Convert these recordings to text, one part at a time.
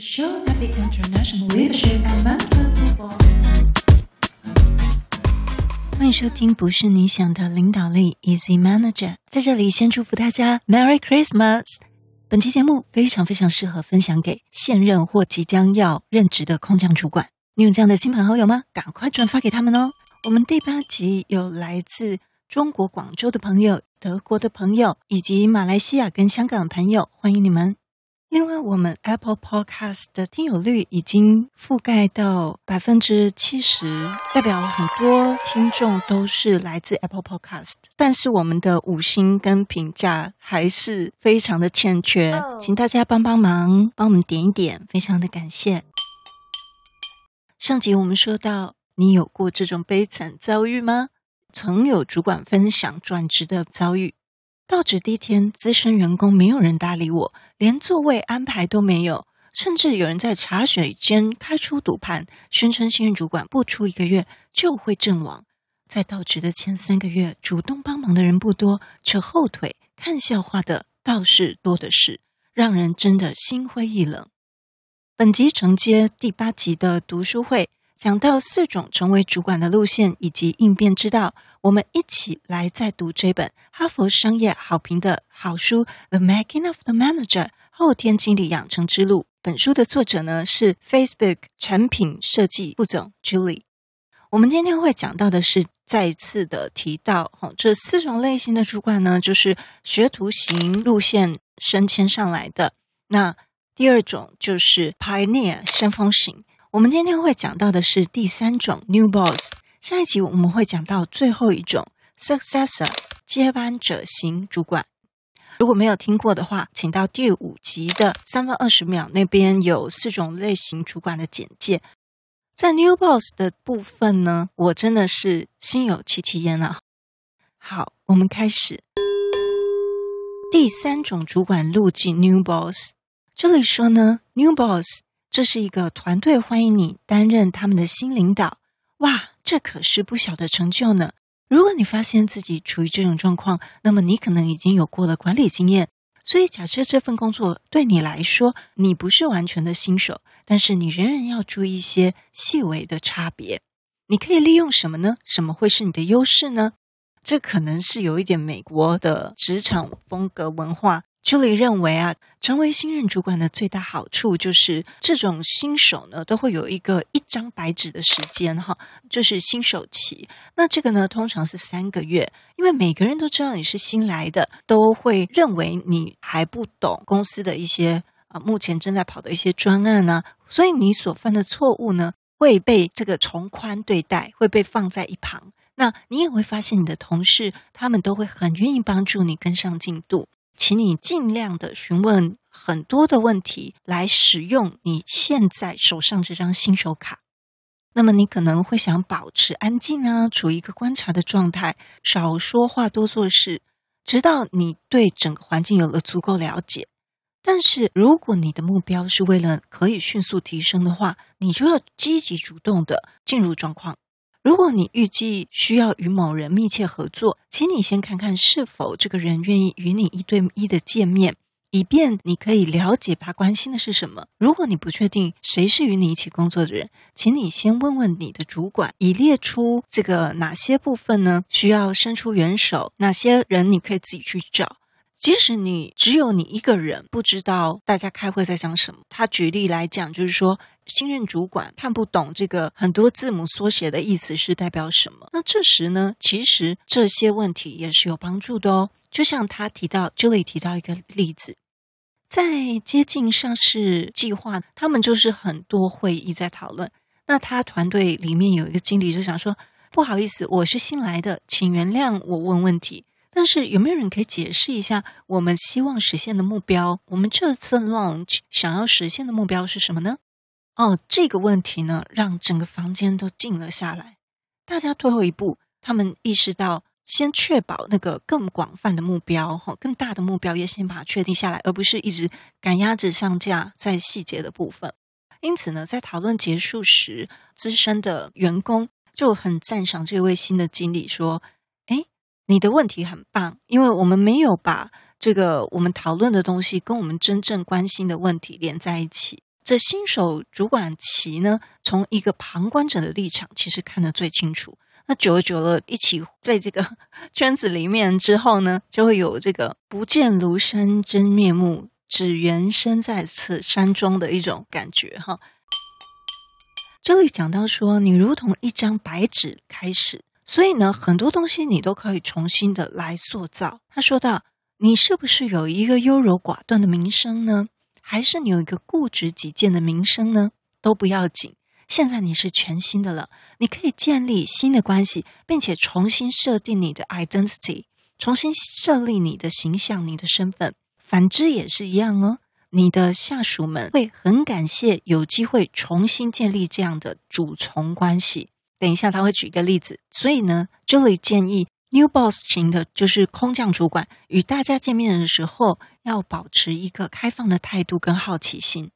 show that the international leadership american football 欢迎收听，不是你想的领导力，Easy Manager。在这里，先祝福大家 Merry Christmas。本期节目非常非常适合分享给现任或即将要任职的空降主管。你有这样的亲朋好友吗？赶快转发给他们哦。我们第八集有来自中国广州的朋友、德国的朋友以及马来西亚跟香港的朋友，欢迎你们。另外，我们 Apple Podcast 的听友率已经覆盖到百分之七十，代表很多听众都是来自 Apple Podcast，但是我们的五星跟评价还是非常的欠缺，请大家帮帮忙，帮我们点一点，非常的感谢。上集我们说到，你有过这种悲惨遭遇吗？曾有主管分享转职的遭遇。到职第一天，资深员工没有人搭理我，连座位安排都没有，甚至有人在茶水间开出赌盘，宣称新任主管不出一个月就会阵亡。在到职的前三个月，主动帮忙的人不多，扯后腿、看笑话的倒是多的是，让人真的心灰意冷。本集承接第八集的读书会。讲到四种成为主管的路线以及应变之道，我们一起来再读这本哈佛商业好评的好书《The Making of the Manager》后天经理养成之路。本书的作者呢是 Facebook 产品设计副总 Julie。我们今天会讲到的是再次的提到，哈，这四种类型的主管呢，就是学徒型路线升迁上来的。那第二种就是 Pioneer 先锋型。我们今天会讲到的是第三种 New Boss，下一集我们会讲到最后一种 Successor 接班者型主管。如果没有听过的话，请到第五集的三分二十秒那边有四种类型主管的简介。在 New Boss 的部分呢，我真的是心有戚戚焉啊。好，我们开始第三种主管路径 New Boss。这里说呢，New Boss。这是一个团队欢迎你担任他们的新领导，哇，这可是不小的成就呢。如果你发现自己处于这种状况，那么你可能已经有过了管理经验。所以，假设这份工作对你来说，你不是完全的新手，但是你仍然要注意一些细微的差别。你可以利用什么呢？什么会是你的优势呢？这可能是有一点美国的职场风格文化。Julie 认为啊，成为新任主管的最大好处就是，这种新手呢都会有一个一张白纸的时间哈，就是新手期。那这个呢，通常是三个月，因为每个人都知道你是新来的，都会认为你还不懂公司的一些啊，目前正在跑的一些专案呢，所以你所犯的错误呢会被这个从宽对待，会被放在一旁。那你也会发现，你的同事他们都会很愿意帮助你跟上进度。请你尽量的询问很多的问题，来使用你现在手上这张新手卡。那么你可能会想保持安静啊，处于一个观察的状态，少说话，多做事，直到你对整个环境有了足够了解。但是如果你的目标是为了可以迅速提升的话，你就要积极主动的进入状况。如果你预计需要与某人密切合作，请你先看看是否这个人愿意与你一对一的见面，以便你可以了解他关心的是什么。如果你不确定谁是与你一起工作的人，请你先问问你的主管，以列出这个哪些部分呢，需要伸出援手，哪些人你可以自己去找。即使你只有你一个人不知道大家开会在讲什么，他举例来讲，就是说新任主管看不懂这个很多字母缩写的意思是代表什么。那这时呢，其实这些问题也是有帮助的哦。就像他提到，Julie 提到一个例子，在接近上市计划，他们就是很多会议在讨论。那他团队里面有一个经理就想说：“不好意思，我是新来的，请原谅我问问题。”但是有没有人可以解释一下我们希望实现的目标？我们这次 launch 想要实现的目标是什么呢？哦，这个问题呢，让整个房间都静了下来。大家退后一步，他们意识到先确保那个更广泛的目标，哈，更大的目标也先把它确定下来，而不是一直赶鸭子上架在细节的部分。因此呢，在讨论结束时，资深的员工就很赞赏这位新的经理说。哎你的问题很棒，因为我们没有把这个我们讨论的东西跟我们真正关心的问题连在一起。这新手主管棋呢，从一个旁观者的立场，其实看得最清楚。那久而久了，一起在这个 圈子里面之后呢，就会有这个不见庐山真面目，只缘身在此山中的一种感觉哈。这里讲到说，你如同一张白纸开始，所以呢，很多东西你都可以重新的来塑造。他说到，你是不是有一个优柔寡断的名声呢？还是你有一个固执己见的名声呢？都不要紧。现在你是全新的了，你可以建立新的关系，并且重新设定你的 identity，重新设立你的形象、你的身份。反之也是一样哦。你的下属们会很感谢有机会重新建立这样的主从关系。等一下他会举一个例子。所以呢，这里建议 new boss 型的，就是空降主管，与大家见面的时候要保持一个开放的态度跟好奇心。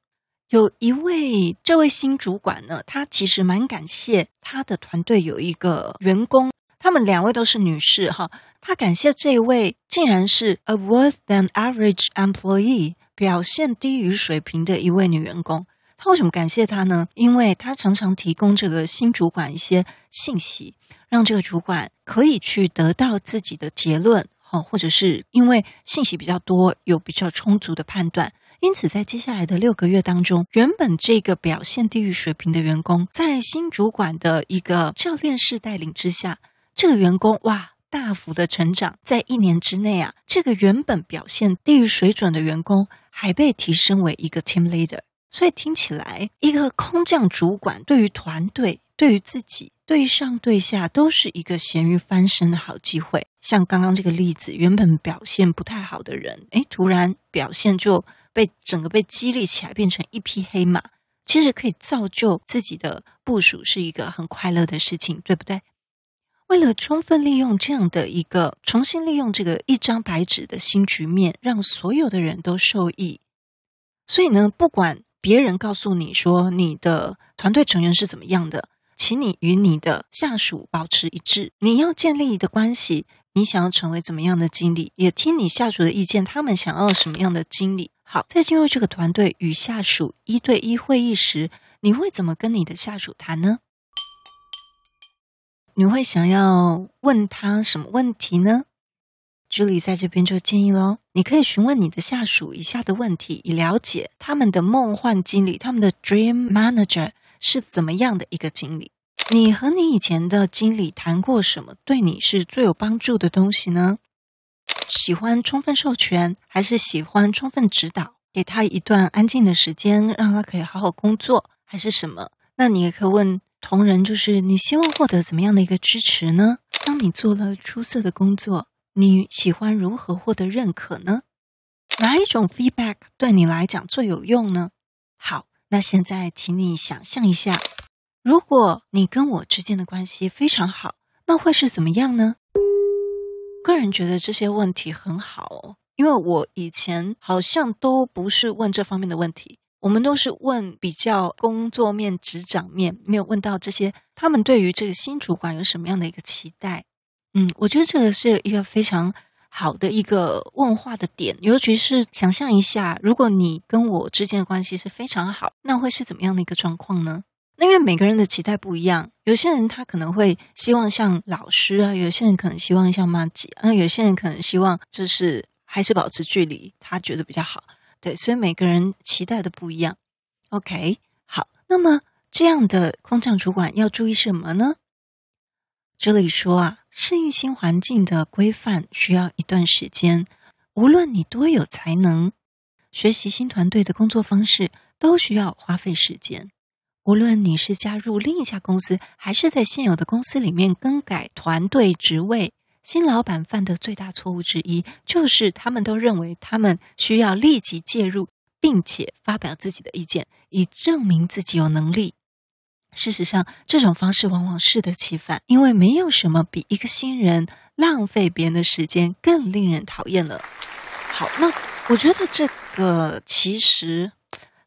有一位这位新主管呢，他其实蛮感谢他的团队有一个员工，他们两位都是女士哈。他感谢这位竟然是 a worse than average employee，表现低于水平的一位女员工。他为什么感谢他呢？因为他常常提供这个新主管一些信息，让这个主管可以去得到自己的结论，哈，或者是因为信息比较多，有比较充足的判断。因此，在接下来的六个月当中，原本这个表现低于水平的员工，在新主管的一个教练式带领之下，这个员工哇，大幅的成长。在一年之内啊，这个原本表现低于水准的员工，还被提升为一个 team leader。所以听起来，一个空降主管对于团队、对于自己、对上对下，都是一个咸鱼翻身的好机会。像刚刚这个例子，原本表现不太好的人，诶，突然表现就。被整个被激励起来，变成一匹黑马，其实可以造就自己的部署，是一个很快乐的事情，对不对？为了充分利用这样的一个重新利用这个一张白纸的新局面，让所有的人都受益。所以呢，不管别人告诉你说你的团队成员是怎么样的，请你与你的下属保持一致。你要建立的关系，你想要成为怎么样的经理，也听你下属的意见，他们想要什么样的经理。好，在进入这个团队与下属一对一会议时，你会怎么跟你的下属谈呢？你会想要问他什么问题呢？Julie 在这边就建议喽，你可以询问你的下属以下的问题，以了解他们的梦幻经理，他们的 dream manager 是怎么样的一个经理。你和你以前的经理谈过什么对你是最有帮助的东西呢？喜欢充分授权，还是喜欢充分指导？给他一段安静的时间，让他可以好好工作，还是什么？那你也可以问同仁，就是你希望获得怎么样的一个支持呢？当你做了出色的工作，你喜欢如何获得认可呢？哪一种 feedback 对你来讲最有用呢？好，那现在请你想象一下，如果你跟我之间的关系非常好，那会是怎么样呢？个人觉得这些问题很好哦，因为我以前好像都不是问这方面的问题，我们都是问比较工作面、职掌面，没有问到这些他们对于这个新主管有什么样的一个期待。嗯，我觉得这个是一个非常好的一个问话的点，尤其是想象一下，如果你跟我之间的关系是非常好，那会是怎么样的一个状况呢？那因为每个人的期待不一样，有些人他可能会希望像老师啊，有些人可能希望像麻吉啊，有些人可能希望就是还是保持距离，他觉得比较好。对，所以每个人期待的不一样。OK，好，那么这样的空降主管要注意什么呢？这里说啊，适应新环境的规范需要一段时间，无论你多有才能，学习新团队的工作方式都需要花费时间。无论你是加入另一家公司，还是在现有的公司里面更改团队职位，新老板犯的最大错误之一，就是他们都认为他们需要立即介入，并且发表自己的意见，以证明自己有能力。事实上，这种方式往往适得其反，因为没有什么比一个新人浪费别人的时间更令人讨厌了。好，那我觉得这个其实。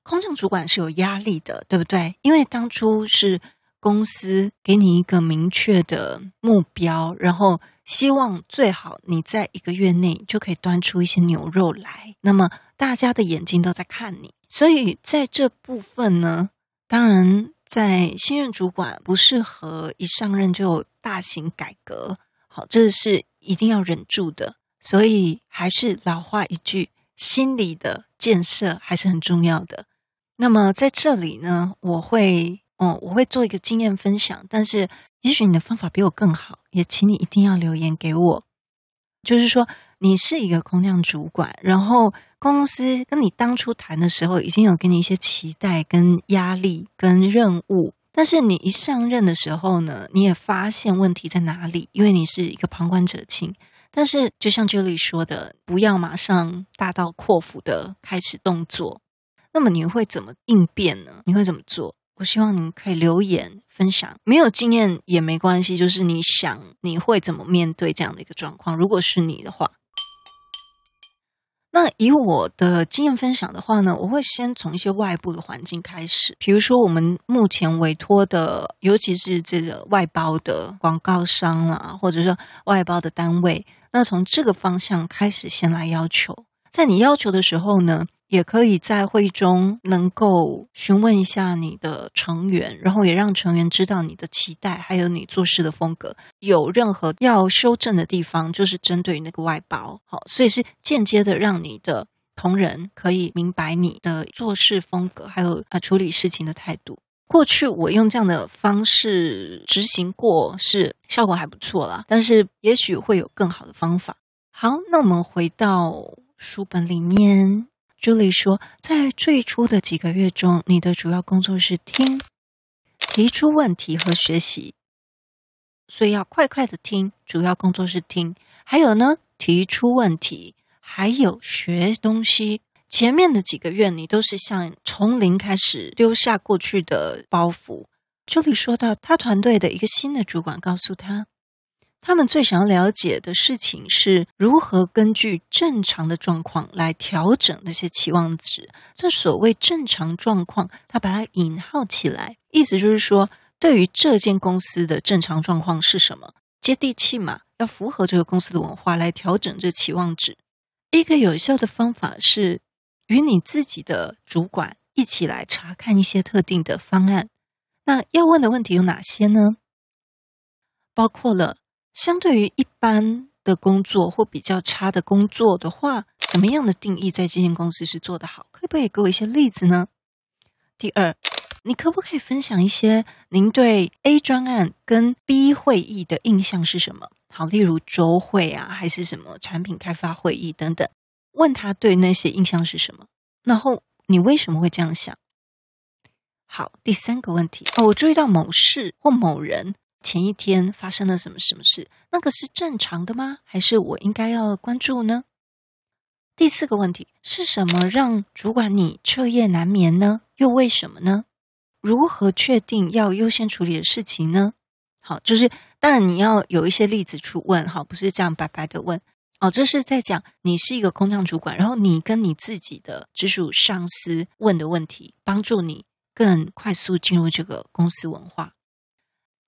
空降主管是有压力的，对不对？因为当初是公司给你一个明确的目标，然后希望最好你在一个月内就可以端出一些牛肉来。那么大家的眼睛都在看你，所以在这部分呢，当然在新任主管不适合一上任就大型改革，好，这是一定要忍住的。所以还是老话一句，心理的建设还是很重要的。那么在这里呢，我会，嗯，我会做一个经验分享，但是也许你的方法比我更好，也请你一定要留言给我。就是说，你是一个空降主管，然后公司跟你当初谈的时候，已经有给你一些期待、跟压力、跟任务，但是你一上任的时候呢，你也发现问题在哪里，因为你是一个旁观者清。但是就像 Julie 说的，不要马上大刀阔斧的开始动作。那么你会怎么应变呢？你会怎么做？我希望你可以留言分享，没有经验也没关系，就是你想你会怎么面对这样的一个状况？如果是你的话，那以我的经验分享的话呢，我会先从一些外部的环境开始，比如说我们目前委托的，尤其是这个外包的广告商啊，或者说外包的单位，那从这个方向开始先来要求，在你要求的时候呢，也可以在会议中能够询问一下你的成员，然后也让成员知道你的期待，还有你做事的风格。有任何要修正的地方，就是针对那个外包。好，所以是间接的让你的同仁可以明白你的做事风格，还有啊处理事情的态度。过去我用这样的方式执行过，是效果还不错啦，但是也许会有更好的方法。好，那我们回到书本里面。朱莉说，在最初的几个月中，你的主要工作是听、提出问题和学习，所以要快快的听。主要工作是听，还有呢，提出问题，还有学东西。前面的几个月，你都是像从零开始丢下过去的包袱。朱莉说到，他团队的一个新的主管告诉他。他们最想要了解的事情是如何根据正常的状况来调整那些期望值。这所谓正常状况，他把它引号起来，意思就是说，对于这间公司的正常状况是什么？接地气嘛，要符合这个公司的文化来调整这期望值。一个有效的方法是与你自己的主管一起来查看一些特定的方案。那要问的问题有哪些呢？包括了。相对于一般的工作或比较差的工作的话，什么样的定义在这间公司是做得好？可不可以给我一些例子呢？第二，你可不可以分享一些您对 A 专案跟 B 会议的印象是什么？好，例如周会啊，还是什么产品开发会议等等。问他对那些印象是什么？然后你为什么会这样想？好，第三个问题哦，我注意到某事或某人。前一天发生了什么什么事？那个是正常的吗？还是我应该要关注呢？第四个问题是什么让主管你彻夜难眠呢？又为什么呢？如何确定要优先处理的事情呢？好，就是当然你要有一些例子去问，好，不是这样白白的问。哦，这是在讲你是一个空降主管，然后你跟你自己的直属上司问的问题，帮助你更快速进入这个公司文化。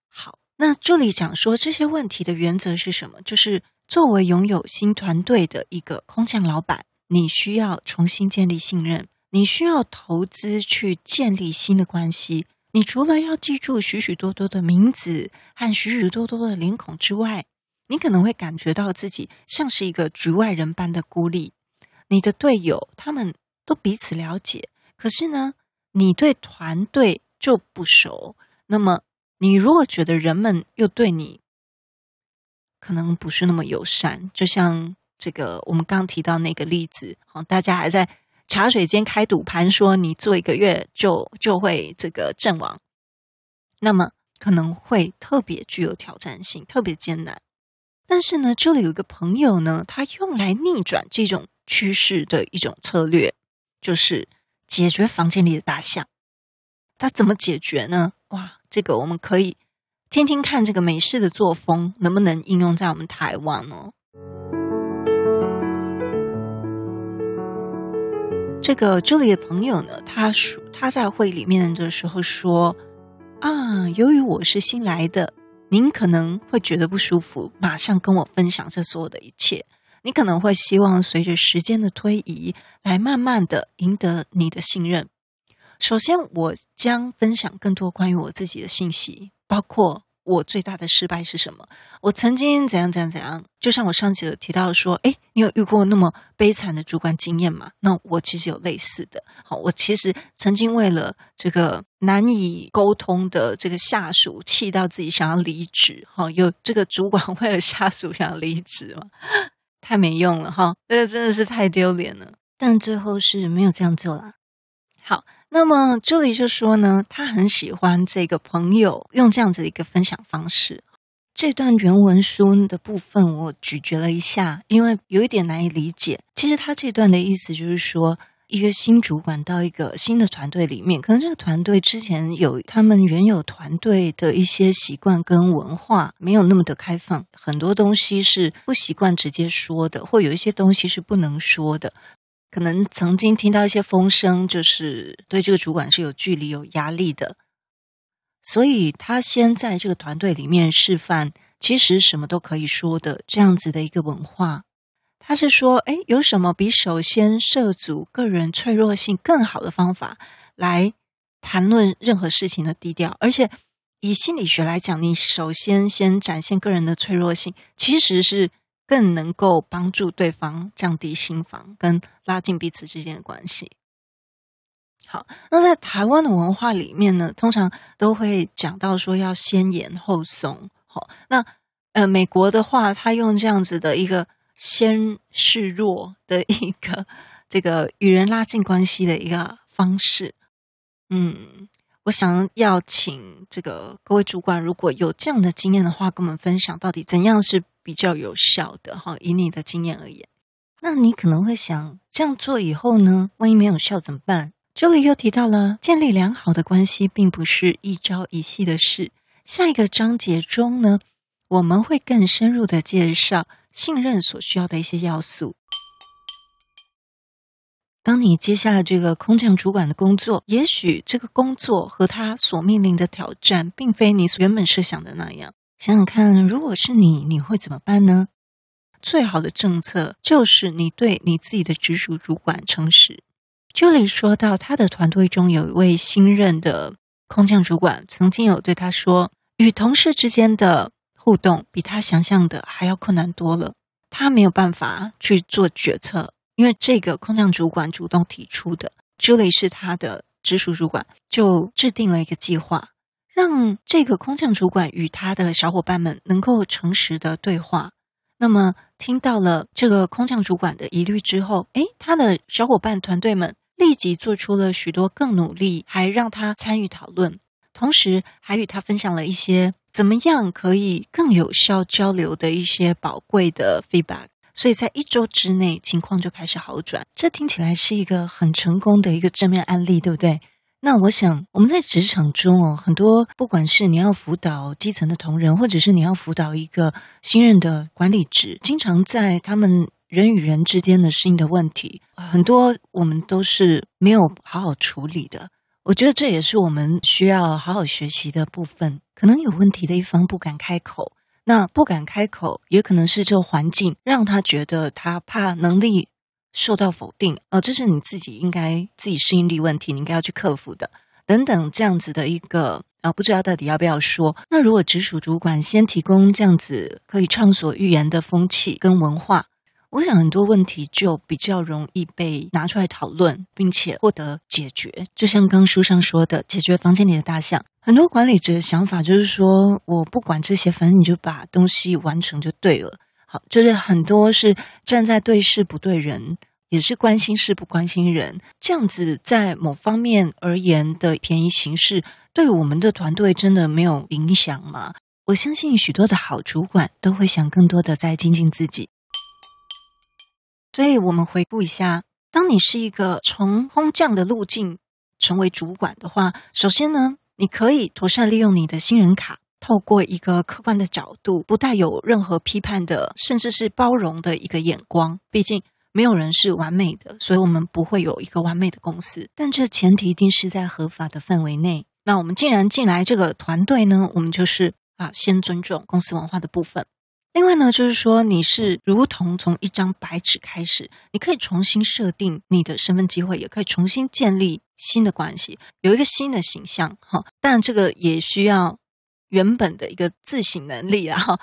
好。那这里讲说这些问题的原则是什么？就是作为拥有新团队的一个空降老板，你需要重新建立信任，你需要投资去建立新的关系。你除了要记住许许多多的名字和许许多多的脸孔之外，你可能会感觉到自己像是一个局外人般的孤立。你的队友他们都彼此了解，可是呢，你对团队就不熟。那么。你如果觉得人们又对你可能不是那么友善，就像这个我们刚提到那个例子，好，大家还在茶水间开赌盘，说你做一个月就就会这个阵亡，那么可能会特别具有挑战性，特别艰难。但是呢，这里有一个朋友呢，他用来逆转这种趋势的一种策略，就是解决房间里的大象。他怎么解决呢？哇！这个我们可以听听看，这个美式的作风能不能应用在我们台湾呢？这个这里的朋友呢，他说他在会里面的时候说：“啊，由于我是新来的，您可能会觉得不舒服，马上跟我分享这所有的一切。你可能会希望随着时间的推移，来慢慢的赢得你的信任。首先，我将分享更多关于我自己的信息，包括。我最大的失败是什么？我曾经怎样怎样怎样？就像我上集有提到说，诶，你有遇过那么悲惨的主管经验吗？那我其实有类似的。好，我其实曾经为了这个难以沟通的这个下属，气到自己想要离职。哈，有这个主管为了下属想要离职吗？太没用了哈，这个真的是太丢脸了。但最后是没有这样做了。好。那么这里就说呢，他很喜欢这个朋友用这样子的一个分享方式。这段原文书的部分我咀嚼了一下，因为有一点难以理解。其实他这段的意思就是说，一个新主管到一个新的团队里面，可能这个团队之前有他们原有团队的一些习惯跟文化没有那么的开放，很多东西是不习惯直接说的，或有一些东西是不能说的。可能曾经听到一些风声，就是对这个主管是有距离、有压力的，所以他先在这个团队里面示范，其实什么都可以说的这样子的一个文化。他是说，哎，有什么比首先涉足个人脆弱性更好的方法来谈论任何事情的低调？而且以心理学来讲，你首先先展现个人的脆弱性，其实是。更能够帮助对方降低心防，跟拉近彼此之间的关系。好，那在台湾的文化里面呢，通常都会讲到说要先严后松。好，那呃，美国的话，他用这样子的一个先示弱的一个 这个与人拉近关系的一个方式。嗯，我想要请这个各位主管，如果有这样的经验的话，跟我们分享到底怎样是。比较有效的哈，以你的经验而言，那你可能会想这样做以后呢，万一没有效怎么办？这里又提到了建立良好的关系，并不是一朝一夕的事。下一个章节中呢，我们会更深入的介绍信任所需要的一些要素。当你接下了这个空降主管的工作，也许这个工作和他所面临的挑战，并非你原本设想的那样。想想看，如果是你，你会怎么办呢？最好的政策就是你对你自己的直属主管诚实。这里说到，他的团队中有一位新任的空降主管，曾经有对他说，与同事之间的互动比他想象的还要困难多了。他没有办法去做决策，因为这个空降主管主动提出的。这里是他的直属主管，就制定了一个计划。让这个空降主管与他的小伙伴们能够诚实的对话。那么，听到了这个空降主管的疑虑之后，诶，他的小伙伴团队们立即做出了许多更努力，还让他参与讨论，同时还与他分享了一些怎么样可以更有效交流的一些宝贵的 feedback。所以在一周之内，情况就开始好转。这听起来是一个很成功的一个正面案例，对不对？那我想，我们在职场中哦，很多不管是你要辅导基层的同仁，或者是你要辅导一个新任的管理职，经常在他们人与人之间的适应的问题，很多我们都是没有好好处理的。我觉得这也是我们需要好好学习的部分。可能有问题的一方不敢开口，那不敢开口，也可能是这个环境让他觉得他怕能力。受到否定，呃，这是你自己应该自己适应力问题，你应该要去克服的。等等，这样子的一个啊，不知道到底要不要说。那如果直属主管先提供这样子可以畅所欲言的风气跟文化，我想很多问题就比较容易被拿出来讨论，并且获得解决。就像刚书上说的，解决房间里的大象。很多管理者的想法就是说，我不管这些，反正你就把东西完成就对了。好，就是很多是站在对事不对人，也是关心事不关心人，这样子在某方面而言的便宜行事，对我们的团队真的没有影响吗？我相信许多的好主管都会想更多的在精进自己。所以，我们回顾一下，当你是一个从空降的路径成为主管的话，首先呢，你可以妥善利用你的新人卡。透过一个客观的角度，不带有任何批判的，甚至是包容的一个眼光。毕竟没有人是完美的，所以我们不会有一个完美的公司。但这前提一定是在合法的范围内。那我们既然进来这个团队呢，我们就是啊，先尊重公司文化的部分。另外呢，就是说你是如同从一张白纸开始，你可以重新设定你的身份机会，也可以重新建立新的关系，有一个新的形象哈。但，这个也需要原本的一个自省能力啊哈。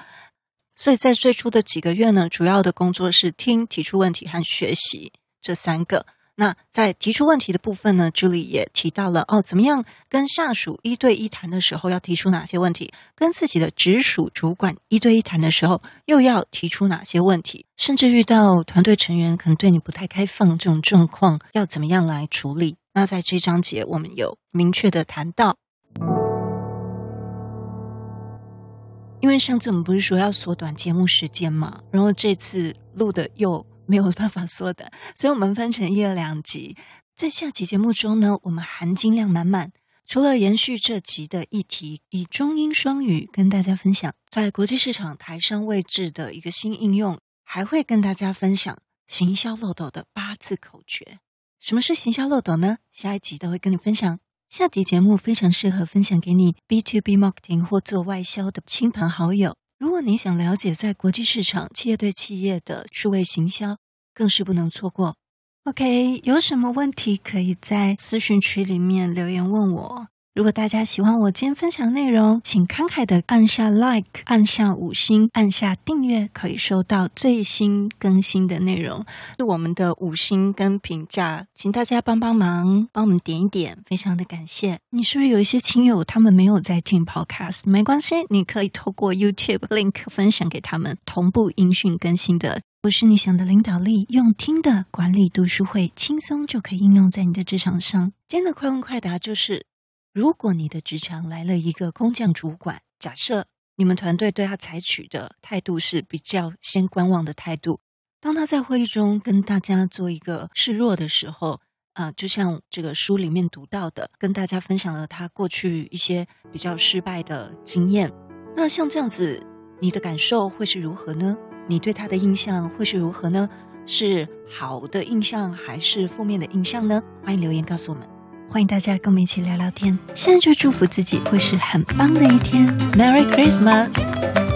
所以在最初的几个月呢，主要的工作是听、提出问题和学习这三个。那在提出问题的部分呢这里也提到了哦，怎么样跟下属一对一谈的时候要提出哪些问题，跟自己的直属主管一对一谈的时候又要提出哪些问题，甚至遇到团队成员可能对你不太开放这种状况，要怎么样来处理？那在这章节我们有明确的谈到，因为上次我们不是说要缩短节目时间嘛，然后这次录的又。没有办法缩短，所以我们分成一、二两集。在下集节目中呢，我们含金量满满。除了延续这集的议题，以中英双语跟大家分享在国际市场台商位置的一个新应用，还会跟大家分享行销漏斗的八字口诀。什么是行销漏斗呢？下一集都会跟你分享。下集节目非常适合分享给你 B to B marketing 或做外销的亲朋好友。如果你想了解在国际市场企业对企业的数位行销，更是不能错过。OK，有什么问题可以在私讯区里面留言问我。如果大家喜欢我今天分享内容，请慷慨的按下 Like，按下五星，按下订阅，可以收到最新更新的内容。是我们的五星跟评价，请大家帮帮忙，帮我们点一点，非常的感谢。你是不是有一些亲友他们没有在听 Podcast？没关系，你可以透过 YouTube link 分享给他们，同步音讯更新的。不是你想的领导力，用听的管理读书会，轻松就可以应用在你的职场上。今天的快问快答就是。如果你的职场来了一个空降主管，假设你们团队对他采取的态度是比较先观望的态度，当他在会议中跟大家做一个示弱的时候，啊、就像这个书里面读到的，跟大家分享了他过去一些比较失败的经验，那像这样子，你的感受会是如何呢？你对他的印象会是如何呢？是好的印象还是负面的印象呢？欢迎留言告诉我们。欢迎大家跟我们一起聊聊天。现在就祝福自己会是很棒的一天。Merry Christmas！